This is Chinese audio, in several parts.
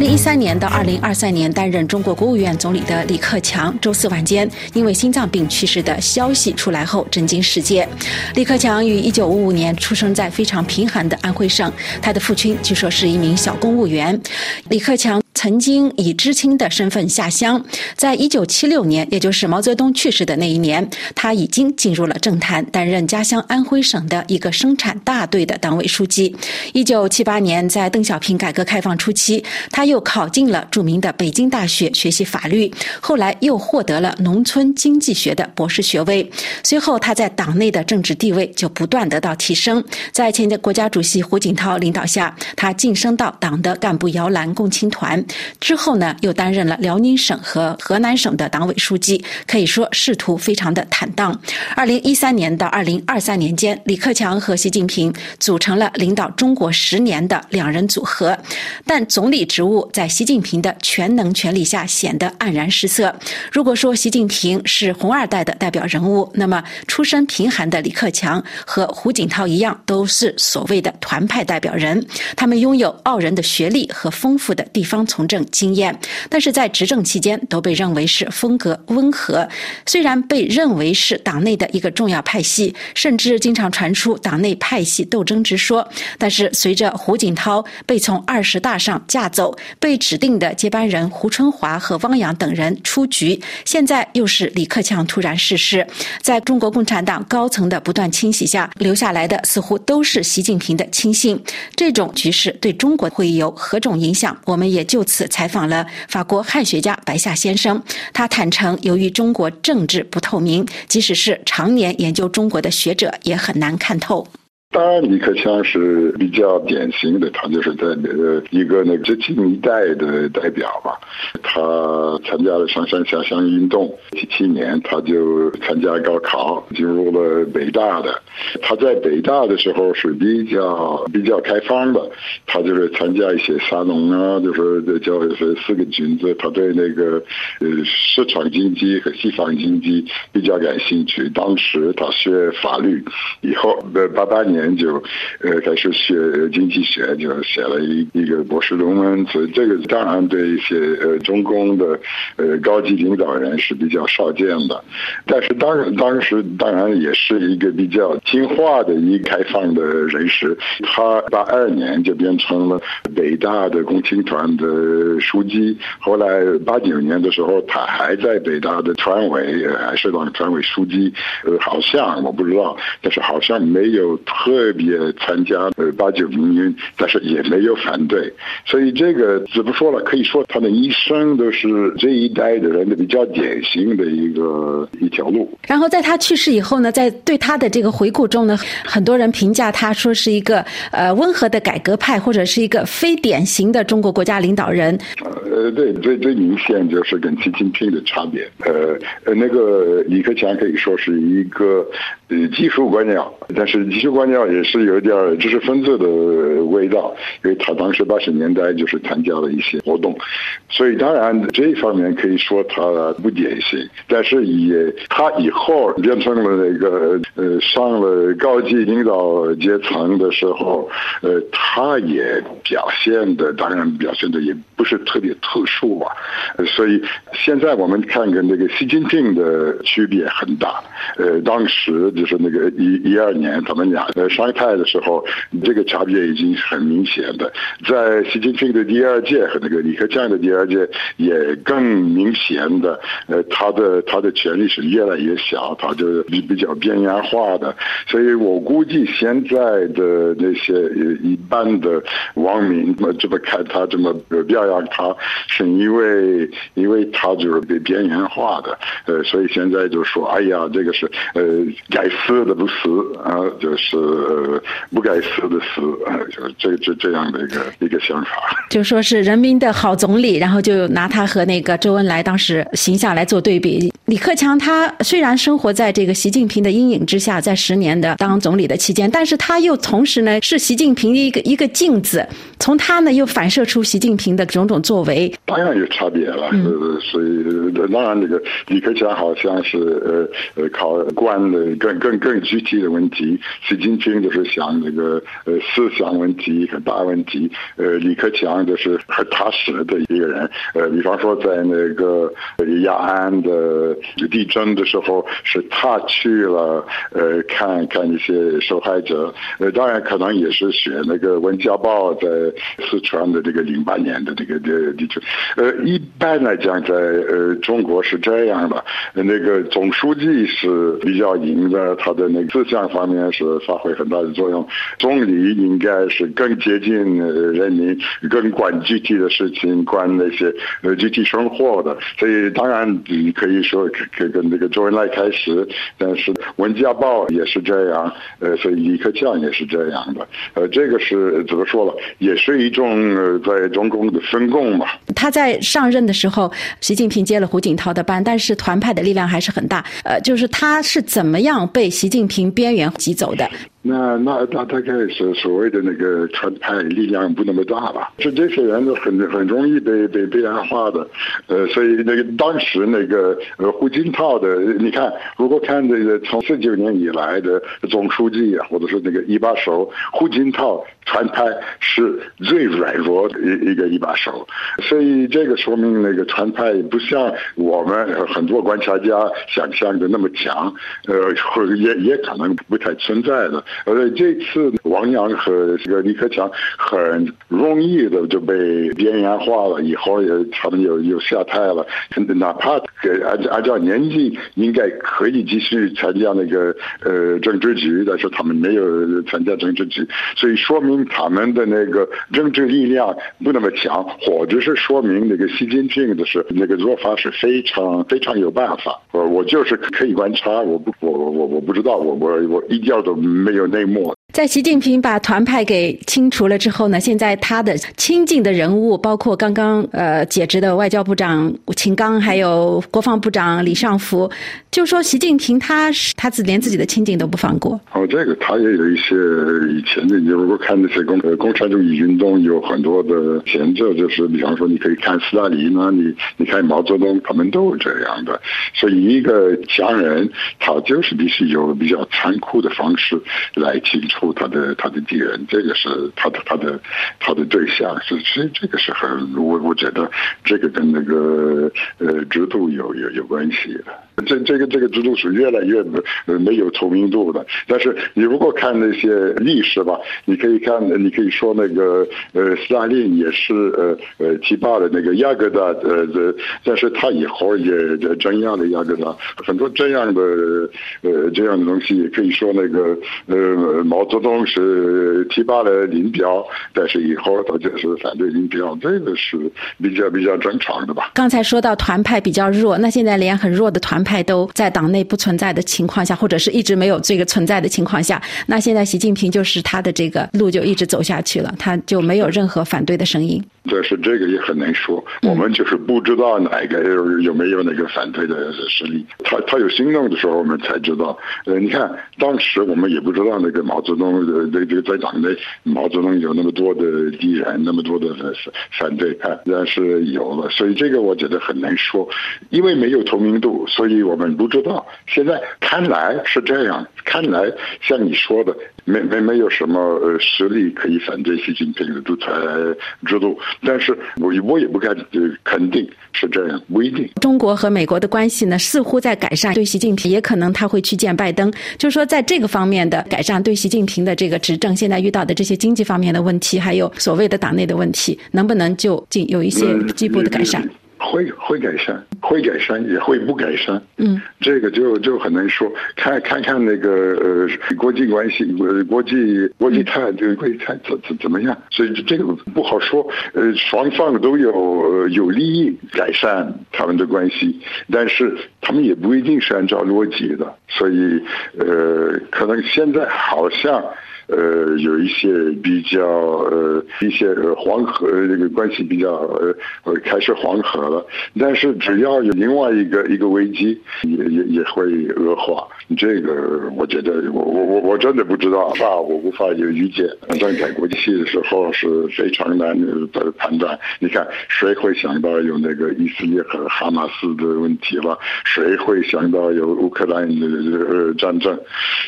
二零一三年到二零二三年担任中国国务院总理的李克强，周四晚间因为心脏病去世的消息出来后，震惊世界。李克强于一九五五年出生在非常贫寒的安徽省，他的父亲据说是一名小公务员。李克强。曾经以知青的身份下乡，在一九七六年，也就是毛泽东去世的那一年，他已经进入了政坛，担任家乡安徽省的一个生产大队的党委书记。一九七八年，在邓小平改革开放初期，他又考进了著名的北京大学学习法律，后来又获得了农村经济学的博士学位。随后，他在党内的政治地位就不断得到提升。在前国家主席胡锦涛领导下，他晋升到党的干部摇篮共青团。之后呢，又担任了辽宁省和河南省的党委书记，可以说仕途非常的坦荡。二零一三年到二零二三年间，李克强和习近平组成了领导中国十年的两人组合，但总理职务在习近平的全能权力下显得黯然失色。如果说习近平是红二代的代表人物，那么出身贫寒的李克强和胡锦涛一样，都是所谓的团派代表人。他们拥有傲人的学历和丰富的地方从。从政经验，但是在执政期间都被认为是风格温和。虽然被认为是党内的一个重要派系，甚至经常传出党内派系斗争之说，但是随着胡锦涛被从二十大上架走，被指定的接班人胡春华和汪洋等人出局，现在又是李克强突然逝世，在中国共产党高层的不断清洗下，留下来的似乎都是习近平的亲信。这种局势对中国会有何种影响？我们也就。此采访了法国汉学家白夏先生，他坦诚，由于中国政治不透明，即使是常年研究中国的学者也很难看透。当然，李克强是比较典型的，他就是在呃一个那个知青一代的代表吧。他参加了上山下乡运动，七七年他就参加高考，进入了北大的。他在北大的时候是比较比较开放的，他就是参加一些沙龙啊，就是叫是四个君子，他对那个呃市场经济和西方经济比较感兴趣。当时他学法律，以后呃八八年。研究，呃，开始学经济学，就写了一一个博士论文。所以这个当然对一些呃中共的呃高级领导人是比较少见的。但是当当时当然也是一个比较听话的一开放的人士。他八二年就变成了北大的共青团的书记。后来八九年的时候，他还在北大的团委，还是当团委书记。呃，好像我不知道，但是好像没有。别参加呃八九民运，但是也没有反对，所以这个怎么说了？可以说他的一生都是这一代的人的比较典型的一个一条路。然后在他去世以后呢，在对他的这个回顾中呢，很多人评价他说是一个呃温和的改革派，或者是一个非典型的中国国家领导人。呃，对，最最明显就是跟习近平的差别。呃呃，那个李克强可以说是一个呃技术官僚，但是技术官僚。也是有点知识分子的味道，因为他当时八十年代就是参加了一些活动，所以当然这一方面可以说他不典型。但是也他以后变成了那个呃上了高级领导阶层的时候，呃，他也表现的当然表现的也不是特别特殊吧。所以现在我们看跟那个习近平的区别很大。呃，当时就是那个一一二年他们俩。上台的时候，这个差别已经很明显的。在习近平的第二届和那个李克强的第二届也更明显的，呃，他的他的权力是越来越小，他就比比较边缘化的。所以我估计现在的那些一般的网民这么看他，这么表扬他，是因为因为他就是被边缘化的。呃，所以现在就说，哎呀，这个是呃改死的不死啊，就是。呃，不该死的死，就这这这样的一个一个想法，就说是人民的好总理，然后就拿他和那个周恩来当时形象来做对比。李克强他虽然生活在这个习近平的阴影之下，在十年的当总理的期间，但是他又同时呢是习近平的一个一个镜子，从他呢又反射出习近平的种种作为。当然有差别了，呃，所以当然这个李克强好像是呃呃考官的更更更具体的问题，习近平。就是想那个呃思想问题和大问题，呃李克强就是很踏实的一个人，呃比方说在那个雅安的地震的时候，是他去了呃看看一些受害者，呃当然可能也是学那个《温家宝》在四川的这个零八年的这个的地震，呃一般来讲在呃中国是这样的，那个总书记是比较赢的，呃他的那个思想方面是发挥很大的作用，总理应该是更接近人民，更管具体的事情，管那些呃具体生活的，所以当然你可以说可跟那个周恩来开始，但是《文家报》也是这样，呃，所以李克强也是这样的，呃，这个是怎么说了，也是一种呃在中共的分工嘛。他在上任的时候，习近平接了胡锦涛的班，但是团派的力量还是很大，呃，就是他是怎么样被习近平边缘挤走的？那那大大概是所谓的那个传派力量不那么大吧？就这些人很很容易被被边缘化的，呃，所以那个当时那个呃胡锦涛的，你看，如果看这个从四九年以来的总书记啊，或者是那个一把手，胡锦涛传派是最软弱的一一个一把手，所以这个说明那个传派不像我们很多观察家想象的那么强，呃，或也也可能不太存在的。而这次王阳和这个李克强很容易的就被边缘化了，以后也他们又又下台了。哪怕按按照年纪应该可以继续参加那个呃政治局，但是他们没有参加政治局，所以说明他们的那个政治力量不那么强，或者是说明那个习近平的是那个做法是非常非常有办法。我我就是可以观察，我不我我我不知道，我我我一点都没有。有内幕。在习近平把团派给清除了之后呢，现在他的亲近的人物，包括刚刚呃解职的外交部长秦刚，还有国防部长李尚福，就说习近平他是他自连自己的亲近都不放过。哦，这个他也有一些以前的，你如果看那些共共产主义运动，有很多的前奏，就是比方说你可以看斯大林啊，你你看毛泽东，他们都是这样的。所以一个强人，他就是必须有比较残酷的方式来清除。他的他的敌人，这个是他的他的他的对象，是其实这个是很我我觉得这个跟那个呃制度有有有关系的。这这个这个制度是越来越没没有透明度的。但是你如果看那些历史吧，你可以看，你可以说那个呃斯大林也是呃呃提拔了那个亚各达呃呃，但是他以后也镇压了雅各达，很多这样的呃这样的东西，也可以说那个呃毛。毛泽东是提拔了林彪，但是以后他就是反对林彪，这个是比较比较正常的吧。刚才说到团派比较弱，那现在连很弱的团派都在党内不存在的情况下，或者是一直没有这个存在的情况下，那现在习近平就是他的这个路就一直走下去了，他就没有任何反对的声音。但是这个也很难说，我们就是不知道哪个有有没有那个反对的实力。他他有行动的时候，我们才知道。呃，你看当时我们也不知道那个毛泽东的这个在党内毛泽东有那么多的敌人，那么多的反对派，但是有了。所以这个我觉得很难说，因为没有透明度，所以我们不知道。现在看来是这样，看来像你说的，没没没有什么呃实力可以反对习近平的独裁制度。但是我我也不敢肯定是这样，不一定。中国和美国的关系呢，似乎在改善。对习近平，也可能他会去见拜登，就是说在这个方面的改善，对习近平的这个执政现在遇到的这些经济方面的问题，还有所谓的党内的问题，能不能就进有一些进一步的改善？会会改善，会改善，也会不改善。嗯，这个就就很难说。看看看那个呃国际关系，呃国际国际态这个国际态怎怎怎么样？所以这个不好说。呃，双方都有有利益改善他们的关系，但是他们也不一定是按照逻辑的。所以呃，可能现在好像。呃，有一些比较呃一些黄河这个关系比较呃开始黄河了，但是只要有另外一个一个危机，也也也会恶化。这个我觉得我我我我真的不知道啊，我无法有预见。反正在国际戏的时候是非常难的判断。你看，谁会想到有那个以色列和哈马斯的问题了？谁会想到有乌克兰的战争？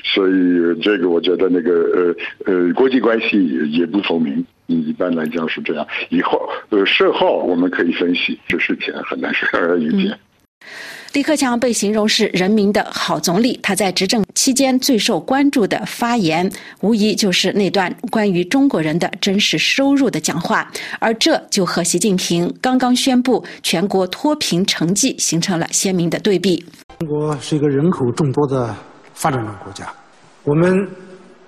所以这个我觉得那个呃呃国际关系也不透明。一般来讲是这样。以后呃事后我们可以分析，这事情很难说预见。李克强被形容是人民的好总理，他在执政期间最受关注的发言，无疑就是那段关于中国人的真实收入的讲话，而这就和习近平刚刚宣布全国脱贫成绩形成了鲜明的对比。中国是一个人口众多的发展中国家，我们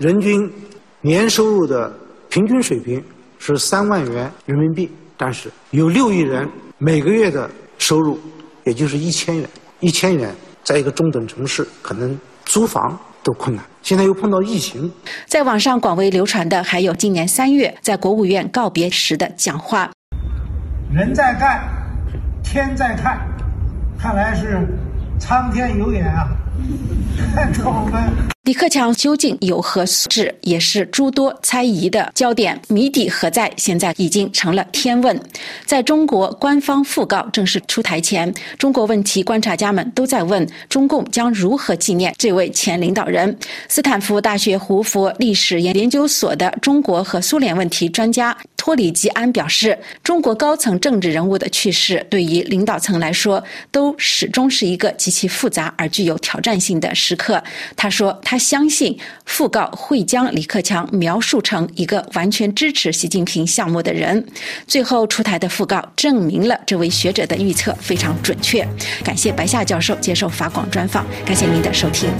人均年收入的平均水平是三万元人民币，但是有六亿人每个月的收入。也就是一千元，一千元，在一个中等城市，可能租房都困难。现在又碰到疫情，在网上广为流传的还有今年三月在国务院告别时的讲话。人在干，天在看，看来是苍天有眼啊，李克强究竟有何素质，也是诸多猜疑的焦点。谜底何在？现在已经成了天问。在中国官方讣告正式出台前，中国问题观察家们都在问：中共将如何纪念这位前领导人？斯坦福大学胡佛历史研究所的中国和苏联问题专家托里吉安表示：中国高层政治人物的去世，对于领导层来说，都始终是一个极其复杂而具有挑战战性的时刻。他说：“他。”他相信讣告会将李克强描述成一个完全支持习近平项目的人。最后出台的讣告证明了这位学者的预测非常准确。感谢白夏教授接受法广专访，感谢您的收听。